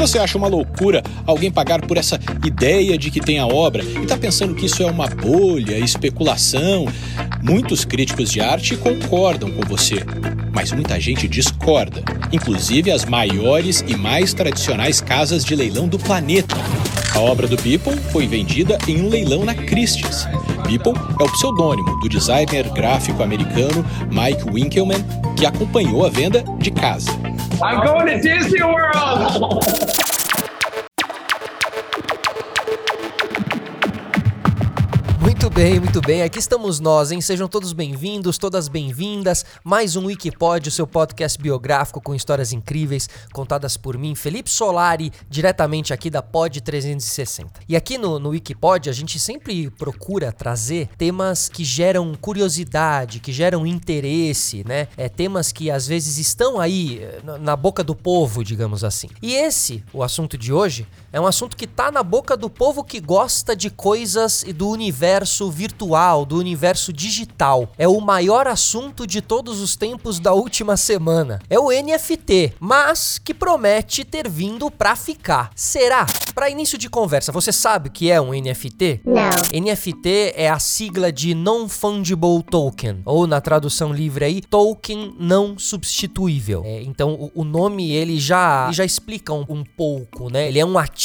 você acha uma loucura alguém pagar por essa ideia de que tem a obra e está pensando que isso é uma bolha, especulação, muitos críticos de arte concordam com você, mas muita gente discorda, inclusive as maiores e mais tradicionais casas de leilão do planeta. A obra do Beeple foi vendida em um leilão na Christie's. Beeple é o pseudônimo do designer gráfico americano Mike Winkelmann, que acompanhou a venda de casa. I'm going to Disney World! bem, muito bem. Aqui estamos nós, hein? Sejam todos bem-vindos, todas bem-vindas. Mais um Wikipod, o seu podcast biográfico com histórias incríveis contadas por mim, Felipe Solari, diretamente aqui da Pod 360. E aqui no, no Wikipod a gente sempre procura trazer temas que geram curiosidade, que geram interesse, né? É, temas que às vezes estão aí eh, na boca do povo, digamos assim. E esse, o assunto de hoje, é um assunto que tá na boca do povo que gosta de coisas e do universo virtual, do universo digital. É o maior assunto de todos os tempos da última semana. É o NFT, mas que promete ter vindo pra ficar. Será? Para início de conversa, você sabe o que é um NFT? Não. NFT é a sigla de Non-Fungible Token, ou na tradução livre aí, token não substituível. É, então o, o, nome ele já, ele já explica um, um pouco, né? Ele é um ativo,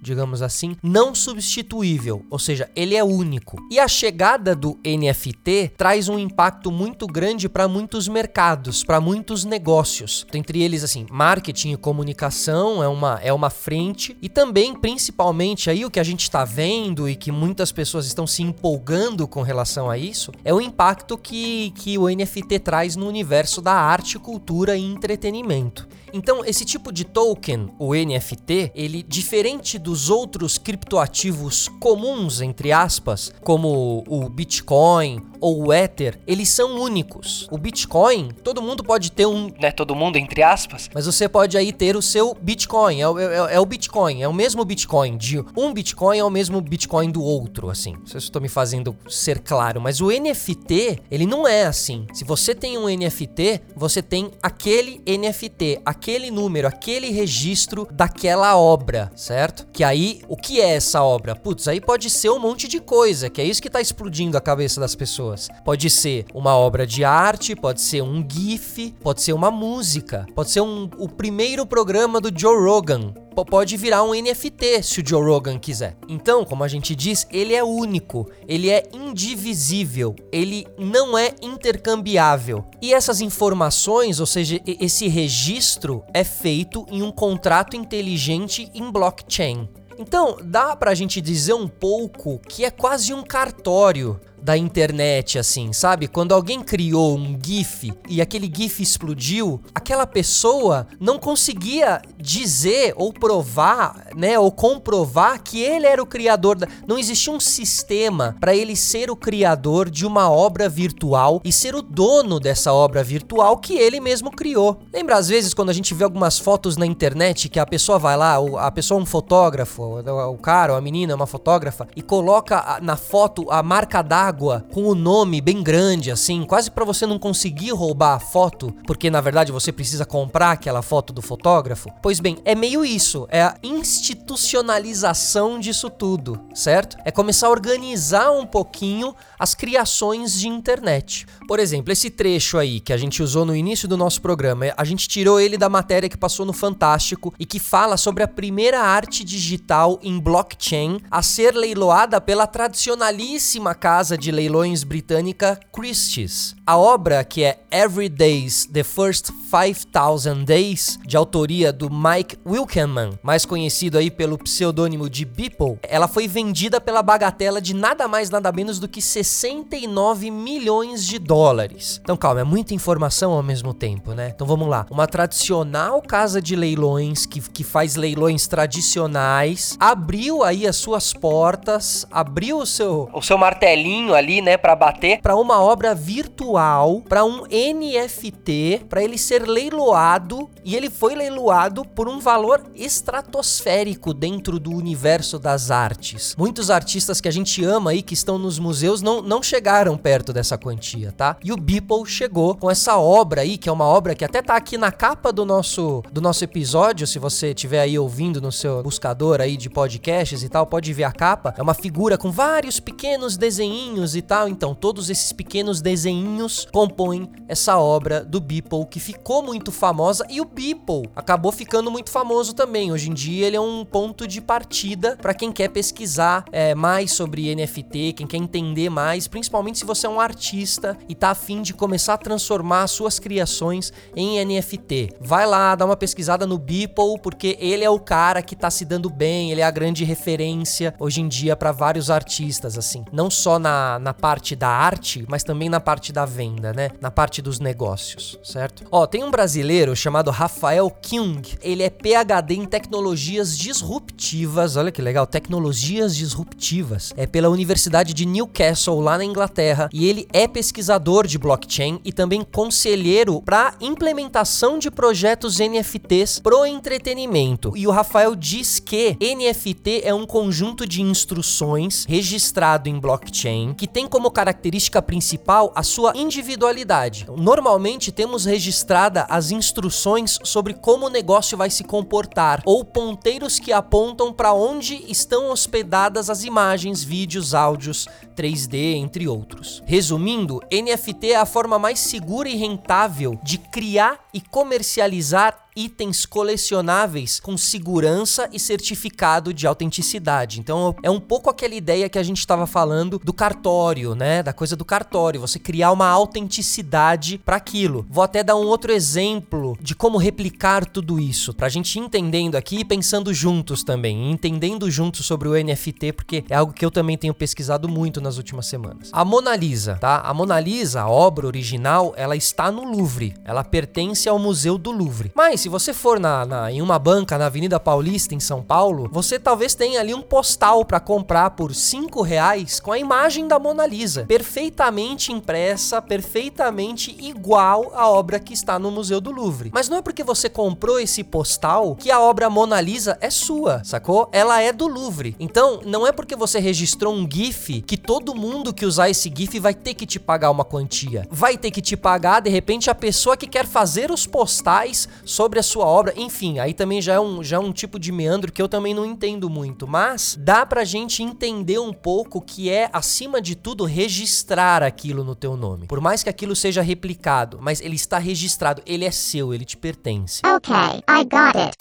digamos assim, não substituível, ou seja, ele é único. E a chegada do NFT traz um impacto muito grande para muitos mercados, para muitos negócios. Entre eles, assim, marketing e comunicação é uma, é uma frente, e também, principalmente, aí o que a gente está vendo e que muitas pessoas estão se empolgando com relação a isso, é o impacto que, que o NFT traz no universo da arte, cultura e entretenimento. Então, esse tipo de token, o NFT, ele diferente dos outros criptoativos comuns, entre aspas, como o Bitcoin ou o Ether, eles são únicos. O Bitcoin, todo mundo pode ter um, né, todo mundo entre aspas, mas você pode aí ter o seu Bitcoin, é, é, é o Bitcoin, é o mesmo Bitcoin, de um Bitcoin é o mesmo Bitcoin do outro, assim. Não sei se estou me fazendo ser claro, mas o NFT, ele não é assim. Se você tem um NFT, você tem aquele NFT, aquele número, aquele registro daquela obra, certo? Que aí, o que é essa obra? Putz, aí pode ser um monte de coisa, que é isso que tá explodindo a cabeça das pessoas. Pode ser uma obra de arte, pode ser um GIF, pode ser uma música, pode ser um, o primeiro programa do Joe Rogan, pode virar um NFT se o Joe Rogan quiser. Então, como a gente diz, ele é único, ele é indivisível, ele não é intercambiável. E essas informações, ou seja, esse registro é feito em um contrato inteligente em blockchain. Então, dá pra gente dizer um pouco que é quase um cartório da internet, assim, sabe? Quando alguém criou um GIF e aquele GIF explodiu, aquela pessoa não conseguia dizer ou provar, né, ou comprovar que ele era o criador da... Não existia um sistema para ele ser o criador de uma obra virtual e ser o dono dessa obra virtual que ele mesmo criou. Lembra às vezes quando a gente vê algumas fotos na internet que a pessoa vai lá, a pessoa é um fotógrafo, o cara ou a menina é uma fotógrafa e coloca na foto a marca d'água água com o nome bem grande, assim, quase para você não conseguir roubar a foto, porque na verdade você precisa comprar aquela foto do fotógrafo. Pois bem, é meio isso, é a institucionalização disso tudo, certo? É começar a organizar um pouquinho as criações de internet. Por exemplo, esse trecho aí que a gente usou no início do nosso programa, a gente tirou ele da matéria que passou no Fantástico e que fala sobre a primeira arte digital em blockchain a ser leiloada pela tradicionalíssima casa de leilões britânica Christie's. A obra, que é Every Day's The First 5000 Days, de autoria do Mike Wilkenman, mais conhecido aí pelo pseudônimo de Beeple, ela foi vendida pela bagatela de nada mais nada menos do que 69 milhões de dólares. Então calma, é muita informação ao mesmo tempo, né? Então vamos lá. Uma tradicional casa de leilões que, que faz leilões tradicionais abriu aí as suas portas, abriu o seu, o seu martelinho ali, né, para bater para uma obra virtual anual para um NFT, para ele ser leiloado e ele foi leiloado por um valor estratosférico dentro do universo das artes. Muitos artistas que a gente ama aí que estão nos museus não, não chegaram perto dessa quantia, tá? E o Beeple chegou com essa obra aí, que é uma obra que até tá aqui na capa do nosso do nosso episódio, se você estiver aí ouvindo no seu buscador aí de podcasts e tal, pode ver a capa. É uma figura com vários pequenos desenhinhos e tal. Então, todos esses pequenos desenhinhos compõem essa obra do Beeple que ficou muito famosa e o Beeple acabou ficando muito famoso também. Hoje em dia ele é um ponto de partida para quem quer pesquisar é, mais sobre NFT, quem quer entender mais, principalmente se você é um artista e tá afim de começar a transformar suas criações em NFT. Vai lá, dá uma pesquisada no Beeple, porque ele é o cara que tá se dando bem, ele é a grande referência hoje em dia para vários artistas, assim. Não só na, na parte da arte, mas também na parte da venda, né? Na parte dos negócios, certo? Ó, tem um brasileiro chamado Rafael King. Ele é PhD em tecnologias disruptivas. Olha que legal, tecnologias disruptivas. É pela Universidade de Newcastle, lá na Inglaterra. E ele é pesquisador de blockchain e também conselheiro para implementação de projetos NFTs pro entretenimento. E o Rafael diz que NFT é um conjunto de instruções registrado em blockchain que tem como característica principal a sua individualidade. Normalmente temos registrada as instruções sobre como o negócio vai se comportar ou ponteiros que apontam para onde estão hospedadas as imagens, vídeos, áudios, 3D, entre outros. Resumindo, NFT é a forma mais segura e rentável de criar e comercializar itens colecionáveis com segurança e certificado de autenticidade. Então é um pouco aquela ideia que a gente estava falando do cartório, né? Da coisa do cartório, você criar uma autenticidade para aquilo. Vou até dar um outro exemplo de como replicar tudo isso, pra gente entendendo aqui e pensando juntos também, entendendo juntos sobre o NFT, porque é algo que eu também tenho pesquisado muito nas últimas semanas. A Mona Lisa, tá? A Mona Lisa, a obra original, ela está no Louvre. Ela pertence ao Museu do Louvre. Mas se você for na, na, em uma banca na Avenida Paulista, em São Paulo, você talvez tenha ali um postal para comprar por 5 reais com a imagem da Mona Lisa, perfeitamente impressa, perfeitamente igual à obra que está no Museu do Louvre. Mas não é porque você comprou esse postal que a obra Mona Lisa é sua, sacou? Ela é do Louvre. Então, não é porque você registrou um GIF que todo mundo que usar esse GIF vai ter que te pagar uma quantia. Vai ter que te pagar, de repente, a pessoa que quer fazer os postais sobre sobre a sua obra, enfim, aí também já é um, já é um tipo de meandro que eu também não entendo muito, mas dá pra gente entender um pouco que é, acima de tudo, registrar aquilo no teu nome. Por mais que aquilo seja replicado, mas ele está registrado, ele é seu, ele te pertence. Ok, I got it.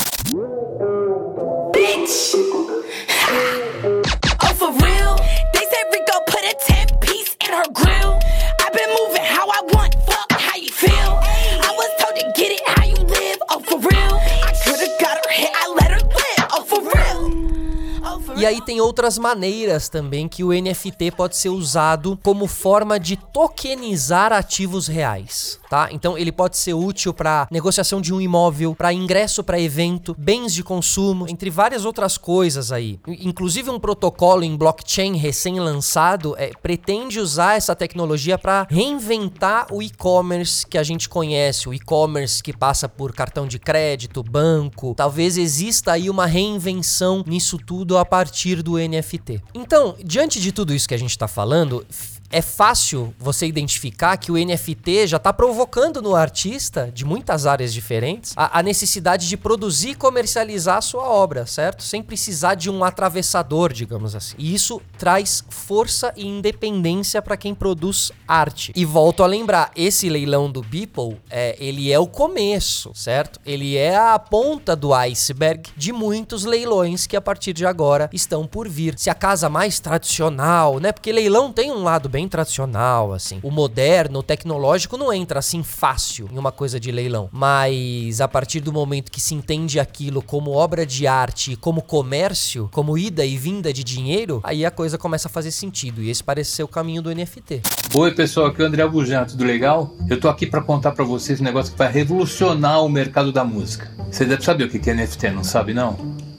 Bitch! oh, for real? E aí tem outras maneiras também que o NFT pode ser usado como forma de tokenizar ativos reais tá? Então ele pode ser útil para negociação de um imóvel, para ingresso para evento, bens de consumo, entre várias outras coisas aí. Inclusive um protocolo em blockchain recém-lançado é, pretende usar essa tecnologia para reinventar o e-commerce que a gente conhece, o e-commerce que passa por cartão de crédito, banco. Talvez exista aí uma reinvenção nisso tudo a partir do NFT. Então, diante de tudo isso que a gente está falando, é fácil você identificar que o NFT já está provocando no artista, de muitas áreas diferentes, a, a, necessidade de produzir e comercializar a sua obra, certo? Sem precisar de um atravessador, digamos assim. E isso traz força e independência para quem produz arte. E volto a lembrar, esse leilão do Beeple, é, ele é o começo, certo? Ele é a ponta do iceberg de muitos leilões que a partir de agora estão por vir. Se a casa mais tradicional, né? Porque leilão tem um lado bem bem tradicional, assim. O moderno, o tecnológico não entra assim fácil em uma coisa de leilão. Mas a partir do momento que se entende aquilo como obra de arte, como comércio, como ida e vinda de dinheiro, aí a coisa começa a fazer sentido. E esse parece ser o caminho do NFT. Oi, pessoal, aqui é o André Bujan, tudo legal? Eu tô aqui para contar para vocês um negócio que vai revolucionar o mercado da música. Você deve saber o que é NFT, não sabe não?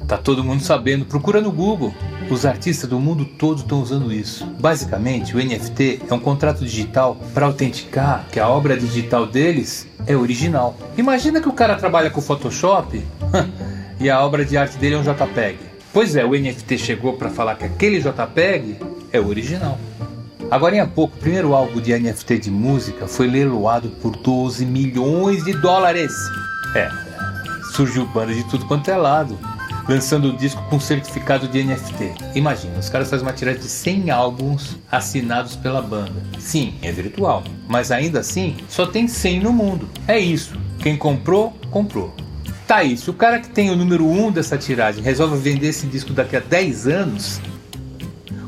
Tá todo mundo sabendo, procura no Google. Os artistas do mundo todo estão usando isso. Basicamente, o NFT é um contrato digital para autenticar que a obra digital deles é original. Imagina que o cara trabalha com Photoshop e a obra de arte dele é um JPEG. Pois é, o NFT chegou para falar que aquele JPEG é original. Agora, há pouco, o primeiro álbum de NFT de música foi leiloado por 12 milhões de dólares. É, surgiu banda de tudo quanto é lado lançando o disco com certificado de NFT. Imagina, os caras fazem uma tiragem de 100 álbuns assinados pela banda. Sim, é virtual, mas ainda assim só tem 100 no mundo. É isso. Quem comprou, comprou. Tá se o cara que tem o número 1 dessa tiragem resolve vender esse disco daqui a 10 anos,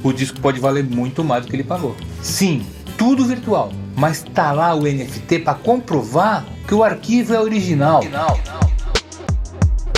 o disco pode valer muito mais do que ele pagou. Sim, tudo virtual, mas tá lá o NFT para comprovar que o arquivo é original. original.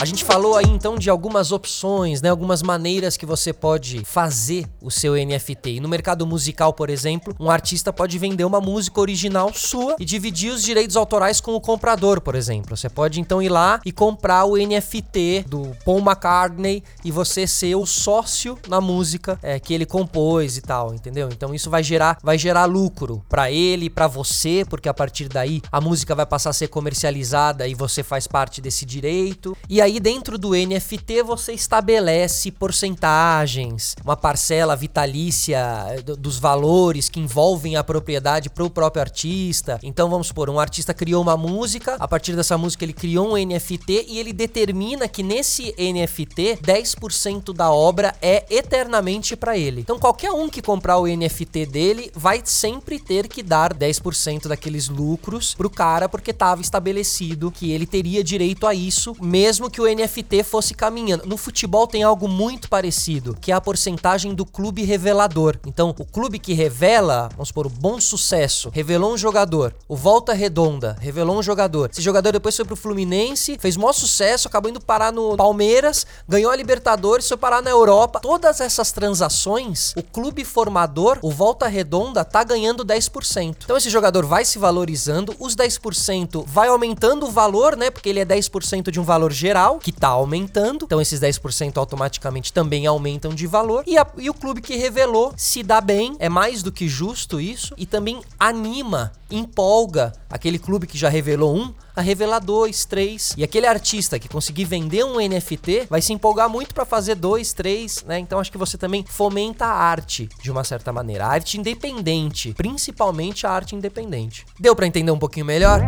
A gente falou aí então de algumas opções, né, algumas maneiras que você pode fazer o seu NFT. E no mercado musical, por exemplo, um artista pode vender uma música original sua e dividir os direitos autorais com o comprador, por exemplo. Você pode então ir lá e comprar o NFT do Paul McCartney e você ser o sócio na música é, que ele compôs e tal, entendeu? Então isso vai gerar, vai gerar lucro para ele, para você, porque a partir daí a música vai passar a ser comercializada e você faz parte desse direito. E aí aí dentro do NFT você estabelece porcentagens, uma parcela vitalícia eh, dos valores que envolvem a propriedade para o próprio artista. Então vamos supor, um artista criou uma música, a partir dessa música ele criou um NFT e ele determina que nesse NFT 10% da obra é eternamente para ele. Então qualquer um que comprar o NFT dele vai sempre ter que dar 10% daqueles lucros pro cara porque estava estabelecido que ele teria direito a isso, mesmo que que o NFT fosse caminhando. No futebol tem algo muito parecido, que é a porcentagem do clube revelador. Então, o clube que revela, vamos supor, o bom sucesso, revelou um jogador. O Volta Redonda revelou um jogador. Esse jogador depois foi pro Fluminense, fez maior sucesso, acabou indo parar no Palmeiras, ganhou a Libertadores, foi parar na Europa. Todas essas transações, o clube formador, o Volta Redonda, tá ganhando 10%. Então esse jogador vai se valorizando, os 10% vai aumentando o valor, né? Porque ele é 10% de um valor geral que está aumentando. Então esses 10% automaticamente também aumentam de valor. E, a, e o clube que revelou se dá bem, é mais do que justo isso, e também anima, empolga aquele clube que já revelou um a revelar dois, três. E aquele artista que conseguir vender um NFT vai se empolgar muito para fazer dois, três, né? Então acho que você também fomenta a arte de uma certa maneira, a arte independente, principalmente a arte independente. Deu para entender um pouquinho melhor?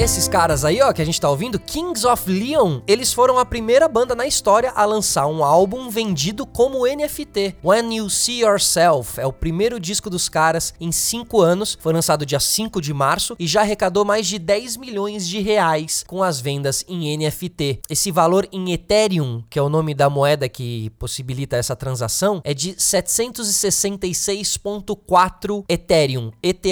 Esses caras aí, ó, que a gente tá ouvindo, Kings of Leon, eles foram a primeira banda na história a lançar um álbum vendido como NFT. When You See Yourself é o primeiro disco dos caras em 5 anos, foi lançado dia 5 de março e já arrecadou mais de 10 milhões de reais com as vendas em NFT. Esse valor em Ethereum, que é o nome da moeda que possibilita essa transação, é de 766.4 Ethereum, ETH,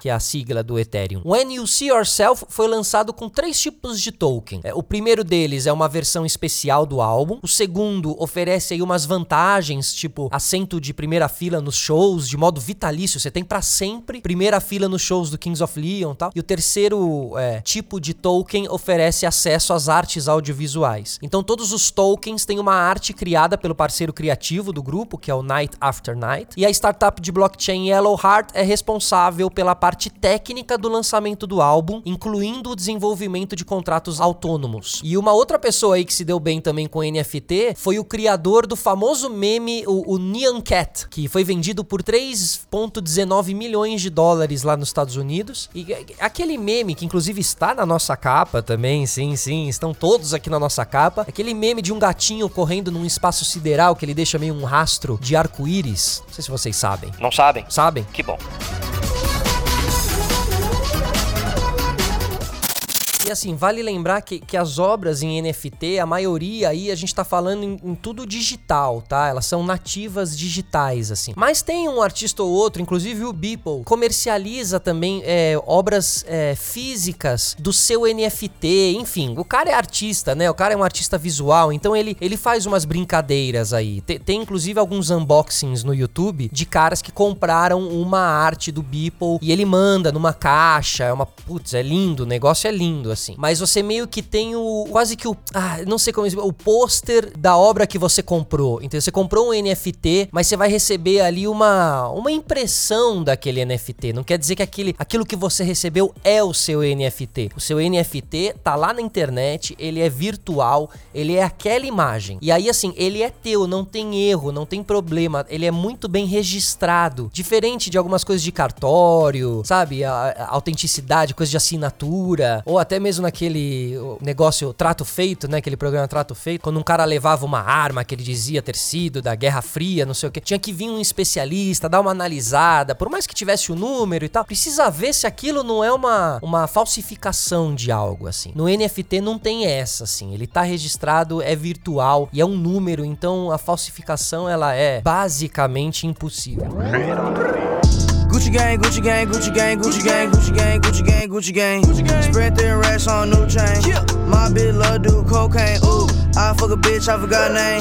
que é a sigla do Ethereum. When You See Yourself foi lançado com três tipos de token. É, o primeiro deles é uma versão especial do álbum. O segundo oferece aí umas vantagens, tipo assento de primeira fila nos shows, de modo vitalício. Você tem para sempre primeira fila nos shows do Kings of Leon e tal. E o terceiro é, tipo de token oferece acesso às artes audiovisuais. Então todos os tokens têm uma arte criada pelo parceiro criativo do grupo, que é o Night After Night. E a startup de blockchain Yellow Heart é responsável pela parte técnica do lançamento do álbum, incluindo do desenvolvimento de contratos autônomos. E uma outra pessoa aí que se deu bem também com NFT foi o criador do famoso meme, o, o Nyan Cat, que foi vendido por 3,19 milhões de dólares lá nos Estados Unidos. E aquele meme, que inclusive está na nossa capa também, sim, sim, estão todos aqui na nossa capa. Aquele meme de um gatinho correndo num espaço sideral que ele deixa meio um rastro de arco-íris. Não sei se vocês sabem. Não sabem? Sabem? Que bom. E assim, vale lembrar que, que as obras em NFT, a maioria aí, a gente tá falando em, em tudo digital, tá? Elas são nativas digitais, assim. Mas tem um artista ou outro, inclusive o Beeple, comercializa também é, obras é, físicas do seu NFT, enfim. O cara é artista, né? O cara é um artista visual, então ele, ele faz umas brincadeiras aí. Tem, tem inclusive alguns unboxings no YouTube de caras que compraram uma arte do Beeple e ele manda numa caixa. É uma. Putz, é lindo, o negócio é lindo, assim. Mas você meio que tem o. Quase que o. Ah, não sei como. O pôster da obra que você comprou. Então você comprou um NFT, mas você vai receber ali uma, uma impressão daquele NFT. Não quer dizer que aquele, aquilo que você recebeu é o seu NFT. O seu NFT tá lá na internet, ele é virtual, ele é aquela imagem. E aí, assim, ele é teu, não tem erro, não tem problema. Ele é muito bem registrado. Diferente de algumas coisas de cartório, sabe? A, a autenticidade, coisa de assinatura. Ou até mesmo naquele negócio Trato Feito, né? Aquele programa Trato Feito. Quando um cara levava uma arma que ele dizia ter sido da Guerra Fria, não sei o que. Tinha que vir um especialista, dar uma analisada. Por mais que tivesse o número e tal, precisa ver se aquilo não é uma, uma falsificação de algo, assim. No NFT não tem essa, assim. Ele tá registrado, é virtual e é um número, então a falsificação ela é basicamente impossível. Gucci gang, Gucci gang, Gucci gang, Gucci gang, Gucci gang, Gucci gang, Gucci gang. Spread thin racks on new chain. My bitch love do cocaine. Ooh, I fuck a bitch, I forgot name.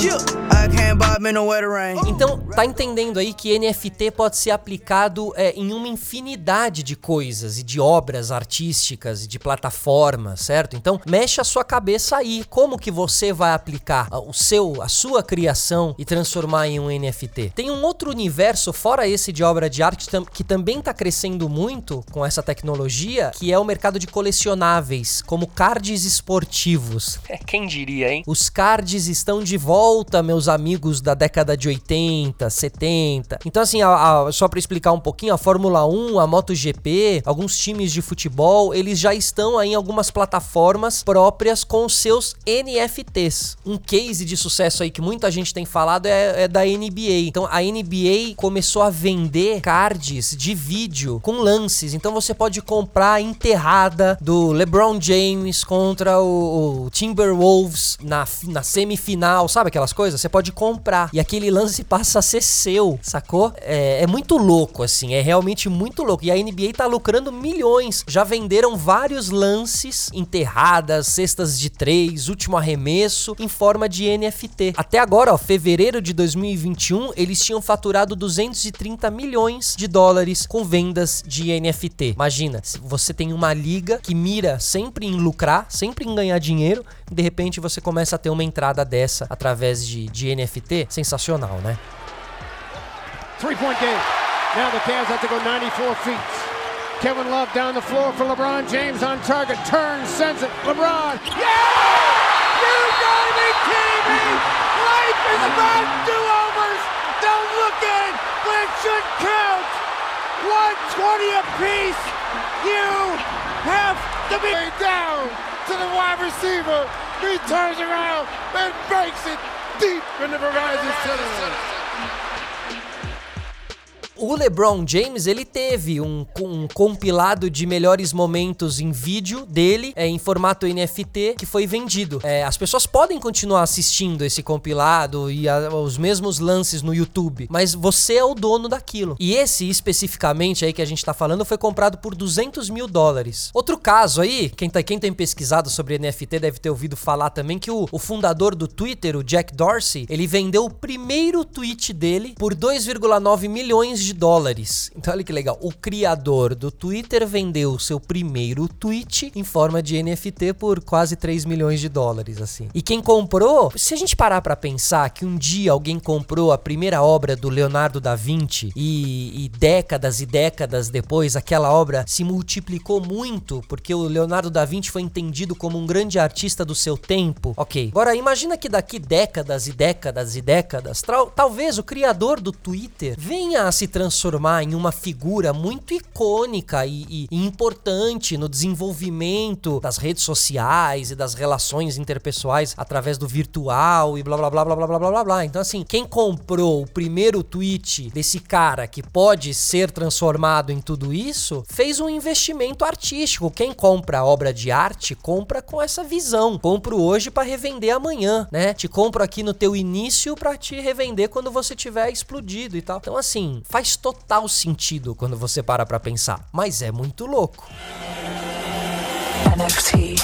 I can't buy me no wetter rain. Então, tá entendendo aí que NFT pode ser aplicado é, em uma infinidade de coisas e de obras artísticas e de plataformas, certo? Então, mexe a sua cabeça aí. Como que você vai aplicar o seu, a sua criação e transformar em um NFT? Tem um outro universo fora esse de obra de arte que também está crescendo muito com essa tecnologia, que é o mercado de colecionáveis, como cards esportivos. É, quem diria, hein? Os cards estão de volta, meus amigos da década de 80, 70. Então, assim, a, a, só para explicar um pouquinho, a Fórmula 1, a MotoGP, alguns times de futebol, eles já estão aí em algumas plataformas próprias com seus NFTs. Um case de sucesso aí que muita gente tem falado é, é da NBA. Então, a NBA começou a vender cards de vídeo com lances. Então você pode comprar enterrada do LeBron James contra o, o Timberwolves na, na semifinal, sabe aquelas coisas? Você pode comprar e aquele lance passa a ser seu, sacou? É, é muito louco, assim, é realmente muito louco. E a NBA tá lucrando milhões. Já venderam vários lances, enterradas, cestas de três, último arremesso, em forma de NFT. Até agora, ó, fevereiro de 2021, eles tinham faturado 230 milhões de dólares com vendas de NFT. Imagina, você tem uma liga que mira sempre em lucrar, sempre em ganhar dinheiro, de repente você começa a ter uma entrada dessa através de, de NFT, sensacional, né? Three-point game. Now the Cavs have to go 94 feet. Kevin Love down the floor for LeBron James on target. Turns, sends it. LeBron. Yeah! You gotta be kidding me! Life is about do-overs! Don't look at it, but it should count! 120 apiece! You have to be down to the wide receiver. He turns around and breaks it deep in the Verizon Center. O LeBron James, ele teve um, um, compilado de melhores momentos em vídeo dele, é, em formato NFT, que foi vendido. É, as pessoas podem continuar assistindo esse compilado e a, os mesmos lances no YouTube, mas você é o dono daquilo. E esse, especificamente aí que a gente tá falando, foi comprado por 200 mil dólares. Outro caso aí, quem, tá, quem tem pesquisado sobre NFT deve ter ouvido falar também que o, o fundador do Twitter, o Jack Dorsey, ele vendeu o primeiro tweet dele por 2,9 milhões de dólares. Então olha que legal. O criador do Twitter vendeu seu primeiro tweet em forma de NFT por quase 3 milhões de dólares, assim. E quem comprou, se a gente parar para pensar que um dia alguém comprou a primeira obra do Leonardo da Vinci e, e décadas e décadas depois aquela obra se multiplicou muito porque o Leonardo da Vinci foi entendido como um grande artista do seu tempo. Ok. Agora imagina que daqui décadas e décadas e décadas, talvez o criador do Twitter venha a se transformar em uma figura muito icônica e, e importante no desenvolvimento das redes sociais e das relações interpessoais através do virtual e blá blá blá blá blá blá blá blá. Então, assim, quem comprou o primeiro tweet desse cara que pode ser transformado em tudo isso, fez um investimento artístico. Quem compra obra de arte, compra com essa visão. Compro hoje para revender amanhã, né? Te compro aqui no teu início para te revender quando você tiver explodido e tal. Então, assim, faz total sentido quando você para pra pensar. Mas é muito louco. NFT.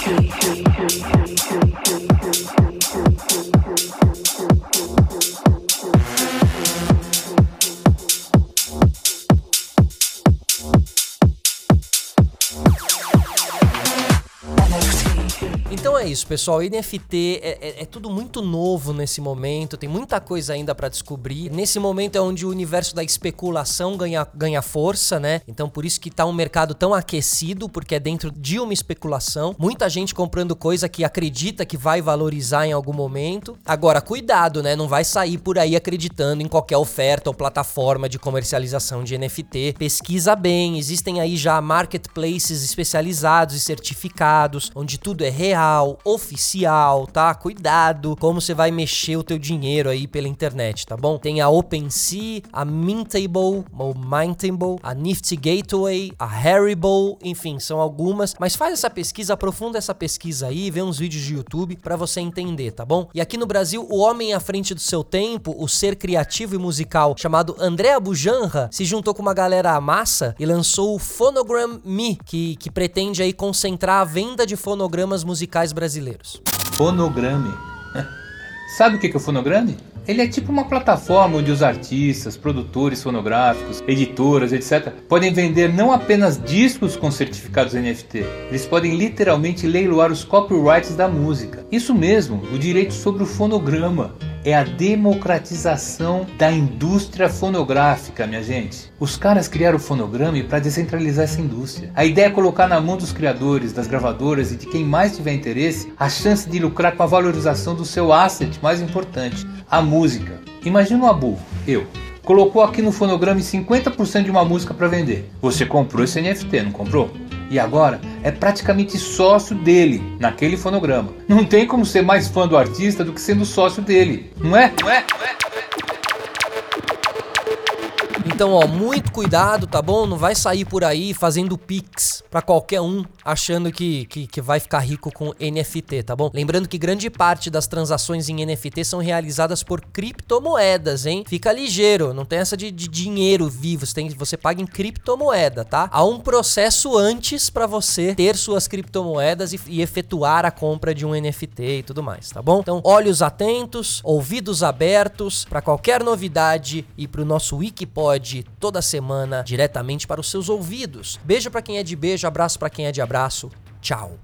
Então é isso, pessoal. NFT é, é, é, tudo muito novo nesse momento, tem muita coisa ainda para descobrir. Nesse momento é onde o universo da especulação ganha, ganha força, né? Então por isso que tá um mercado tão aquecido, porque é dentro de uma especulação. Muita gente comprando coisa que acredita que vai valorizar em algum momento. Agora, cuidado, né? Não vai sair por aí acreditando em qualquer oferta ou plataforma de comercialização de NFT. Pesquisa bem, existem aí já marketplaces especializados e certificados, onde tudo é real oficial, tá? Cuidado como você vai mexer o teu dinheiro aí pela internet, tá bom? Tem a OpenSea, a Mintable, ou Mintable, a Nifty Gateway, a Haribo, enfim, são algumas. Mas faz essa pesquisa, aprofunda essa pesquisa aí, vê uns vídeos de YouTube para você entender, tá bom? E aqui no Brasil, o homem à frente do seu tempo, o ser criativo e musical chamado André Abujanra, se juntou com uma galera massa e lançou o Phonogram Me, que, que pretende aí concentrar a venda de fonogramas musicais musicais brasileiros. Fonograme. Sabe o que é o fonograme? Ele é tipo uma plataforma onde os artistas, produtores fonográficos, editoras, etc., podem vender não apenas discos com certificados NFT, eles podem literalmente leiloar os copyrights da música. Isso mesmo, o direito sobre o fonograma é a democratização da indústria fonográfica, minha gente. Os caras criaram o fonograma para descentralizar essa indústria. A ideia é colocar na mão dos criadores, das gravadoras e de quem mais tiver interesse a chance de lucrar com a valorização do seu asset mais importante, a música. Imagina o Abu, eu, colocou aqui no fonograma 50% de uma música para vender. Você comprou esse NFT, não comprou? E agora é praticamente sócio dele naquele fonograma. Não tem como ser mais fã do artista do que sendo sócio dele, não é? Não é? Não é? Então, ó, muito cuidado, tá bom? Não vai sair por aí fazendo pix para qualquer um achando que, que, que, vai ficar rico com NFT, tá bom? Lembrando que grande parte das transações em NFT são realizadas por criptomoedas, hein? Fica ligeiro, não tem essa de, de dinheiro vivo, você, tem, você paga em criptomoeda, tá? Há um processo antes para você ter suas criptomoedas e, e efetuar a compra de um NFT e tudo mais, tá bom? Então, olhos atentos, ouvidos abertos para qualquer novidade e pro nosso Wikipod toda semana diretamente para os seus ouvidos. Beijo para quem é de beijo, abraço para quem é de abraço. Tchau.